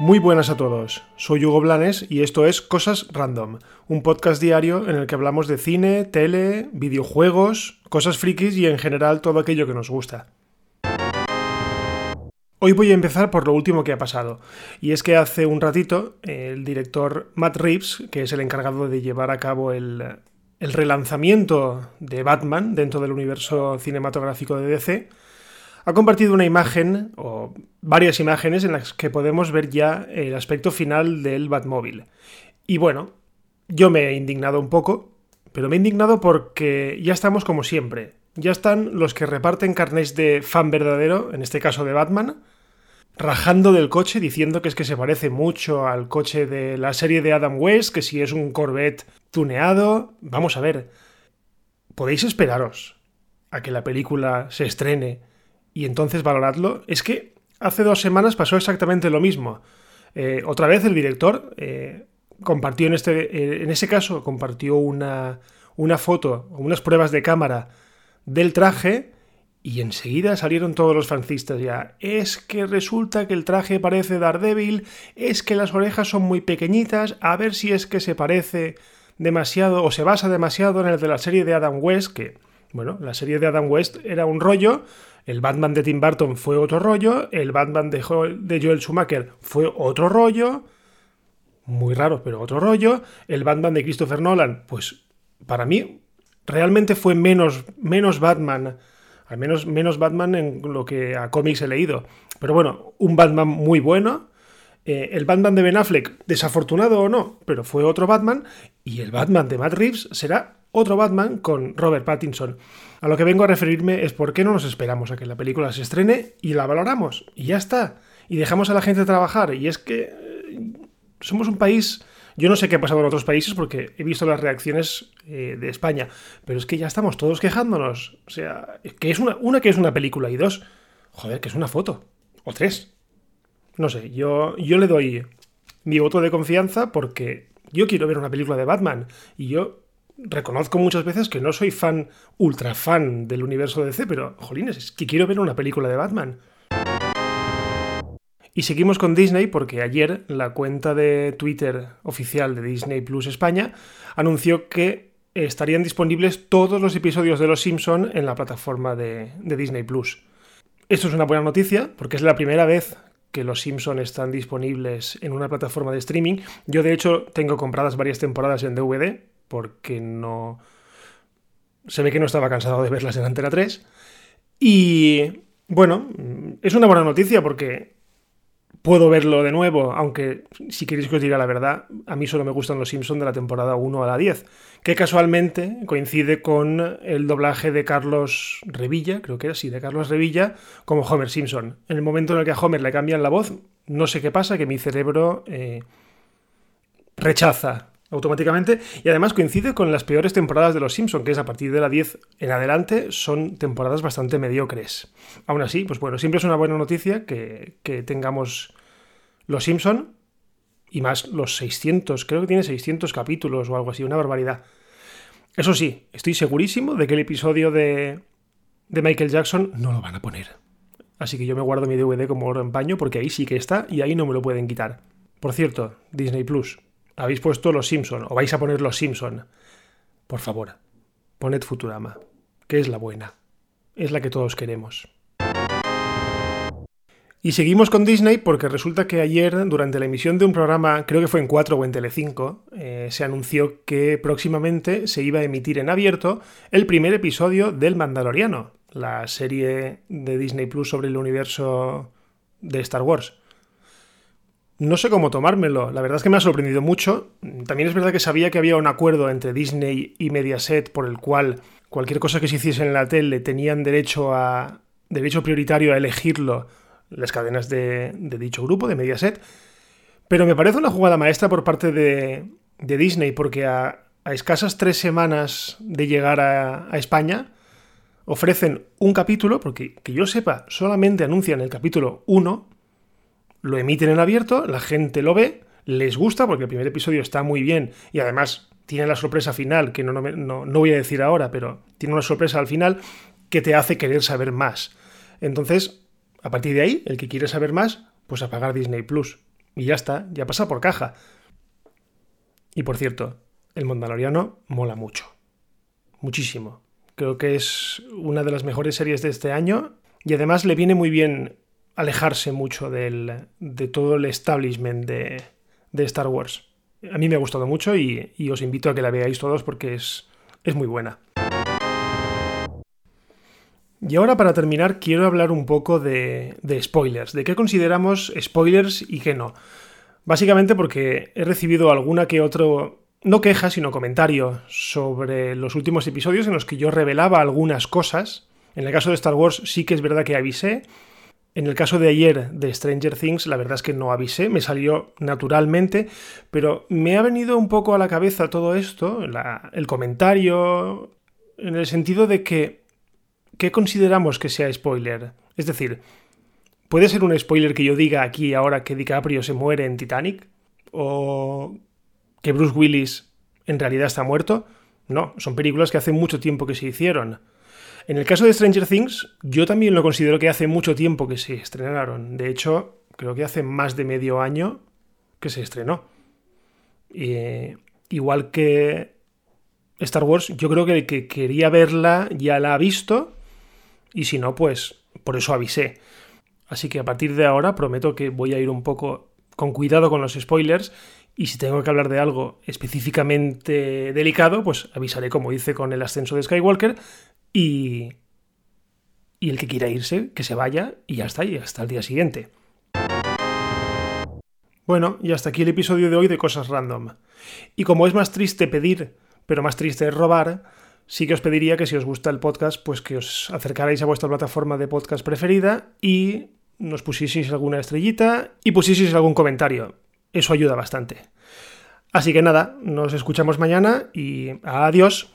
Muy buenas a todos, soy Hugo Blanes y esto es Cosas Random, un podcast diario en el que hablamos de cine, tele, videojuegos, cosas frikis y en general todo aquello que nos gusta. Hoy voy a empezar por lo último que ha pasado, y es que hace un ratito el director Matt Reeves, que es el encargado de llevar a cabo el, el relanzamiento de Batman dentro del universo cinematográfico de DC, ha compartido una imagen, o varias imágenes, en las que podemos ver ya el aspecto final del Batmóvil. Y bueno, yo me he indignado un poco, pero me he indignado porque ya estamos como siempre. Ya están los que reparten carnes de fan verdadero, en este caso de Batman, rajando del coche diciendo que es que se parece mucho al coche de la serie de Adam West, que si es un Corvette tuneado. Vamos a ver, podéis esperaros a que la película se estrene y entonces valoradlo, es que hace dos semanas pasó exactamente lo mismo. Eh, otra vez el director eh, compartió en, este, eh, en ese caso, compartió una, una foto, unas pruebas de cámara del traje y enseguida salieron todos los francistas ya. Es que resulta que el traje parece Daredevil, es que las orejas son muy pequeñitas, a ver si es que se parece demasiado o se basa demasiado en el de la serie de Adam West, que, bueno, la serie de Adam West era un rollo, el Batman de Tim Burton fue otro rollo, el Batman de Joel, Schumacher fue otro rollo, muy raro, pero otro rollo, el Batman de Christopher Nolan, pues para mí realmente fue menos, menos Batman, al menos menos Batman en lo que a cómics he leído. Pero bueno, un Batman muy bueno. Eh, el Batman de Ben Affleck, desafortunado o no, pero fue otro Batman. Y el Batman de Matt Reeves será otro Batman con Robert Pattinson. A lo que vengo a referirme es por qué no nos esperamos a que la película se estrene y la valoramos. Y ya está. Y dejamos a la gente trabajar. Y es que eh, somos un país... Yo no sé qué ha pasado en otros países porque he visto las reacciones eh, de España, pero es que ya estamos todos quejándonos. O sea, que es una, una que es una película y dos, joder, que es una foto. O tres. No sé, yo, yo le doy mi voto de confianza porque yo quiero ver una película de Batman y yo reconozco muchas veces que no soy fan, ultra fan del universo DC, pero, jolines, es que quiero ver una película de Batman. Y seguimos con Disney porque ayer la cuenta de Twitter oficial de Disney Plus España anunció que estarían disponibles todos los episodios de Los Simpson en la plataforma de, Disney Plus. Esto es una buena noticia porque es la primera vez que Los Simpson están disponibles en una plataforma de streaming. Yo de hecho tengo compradas varias temporadas en DVD porque no... Se ve que no estaba cansado de verlas en Antena 3. Y bueno, es una buena noticia porque puedo verlo de nuevo, aunque si queréis que os diga la verdad, a mí solo me gustan los Simpsons de la temporada 1 a la 10, que casualmente coincide con el doblaje de Carlos Revilla, creo que era así, de Carlos Revilla, como Homer Simpson. En el momento en el que a Homer le cambian la voz, no sé qué pasa, que mi cerebro eh, rechaza automáticamente y además coincide con las peores temporadas de Los Simpson, que es a partir de la 10 en adelante, son temporadas bastante mediocres. Aún así, pues bueno, siempre es una buena noticia que, tengamos Los Simpson y más los 600, creo que tiene 600 capítulos o algo así, una barbaridad. Eso sí, estoy segurísimo de que el episodio de, de Michael Jackson no lo van a poner. Así que yo me guardo mi DVD como oro en paño porque ahí sí que está y ahí no me lo pueden quitar. Por cierto, Disney Plus, habéis puesto Los Simpson o vais a poner Los Simpson, por favor, poned Futurama, que es la buena, es la que todos queremos. Y seguimos con Disney porque resulta que ayer, durante la emisión de un programa, creo que fue en 4 o en Telecinco, eh, se anunció que próximamente se iba a emitir en abierto el primer episodio del Mandaloriano, la serie de Disney Plus sobre el universo de Star Wars no sé cómo tomármelo. La verdad es que me ha sorprendido mucho. También es verdad que sabía que había un acuerdo entre Disney y Mediaset por el cual cualquier cosa que se hiciese en la tele tenían derecho a derecho prioritario a elegirlo las cadenas de, dicho grupo, de Mediaset. Pero me parece una jugada maestra por parte de, Disney, porque a, escasas tres semanas de llegar a, a España, ofrecen un capítulo, porque que yo sepa, solamente anuncian el capítulo 1, lo emiten en abierto, la gente lo ve, les gusta porque el primer episodio está muy bien y además tiene la sorpresa final, que no, no, voy a decir ahora, pero tiene una sorpresa al final que te hace querer saber más. Entonces, a partir de ahí, el que quiere saber más, pues a pagar Disney Plus. Y ya está, ya pasa por caja. Y por cierto, el Mandaloriano mola mucho. Muchísimo. Creo que es una de las mejores series de este año y además le viene muy bien alejarse mucho del, de todo el establishment de, de, Star Wars. A mí me ha gustado mucho y, os invito a que la veáis todos porque es, es muy buena. Y ahora para terminar quiero hablar un poco de, de, spoilers, de qué consideramos spoilers y qué no. Básicamente porque he recibido alguna que otro, no queja, sino comentario sobre los últimos episodios en los que yo revelaba algunas cosas. En el caso de Star Wars sí que es verdad que avisé. En el caso de ayer de Stranger Things, la verdad es que no avisé, me salió naturalmente, pero me ha venido un poco a la cabeza todo esto, la, el comentario, en el sentido de que ¿qué consideramos que sea spoiler? Es decir, ¿puede ser un spoiler que yo diga aquí ahora que DiCaprio se muere en Titanic? ¿O que Bruce Willis en realidad está muerto? No, son películas que hace mucho tiempo que se hicieron. En el caso de Stranger Things, yo también lo considero que hace mucho tiempo que se estrenaron. De hecho, creo que hace más de medio año que se estrenó. igual que Star Wars, yo creo que el que quería verla ya la ha visto y si no, pues por eso avisé. Así que a partir de ahora prometo que voy a ir un poco con cuidado con los spoilers y si tengo que hablar de algo específicamente delicado, pues avisaré como hice con el ascenso de Skywalker y, y el que quiera irse, que se vaya y ya está, y hasta el día siguiente. Bueno, y hasta aquí el episodio de hoy de Cosas Random. Y como es más triste pedir, pero más triste es robar, sí que os pediría que si os gusta el podcast, pues que os acercarais a vuestra plataforma de podcast preferida y nos pusieseis alguna estrellita y pusieseis algún comentario. Eso ayuda bastante. Así que nada, nos escuchamos mañana y adiós.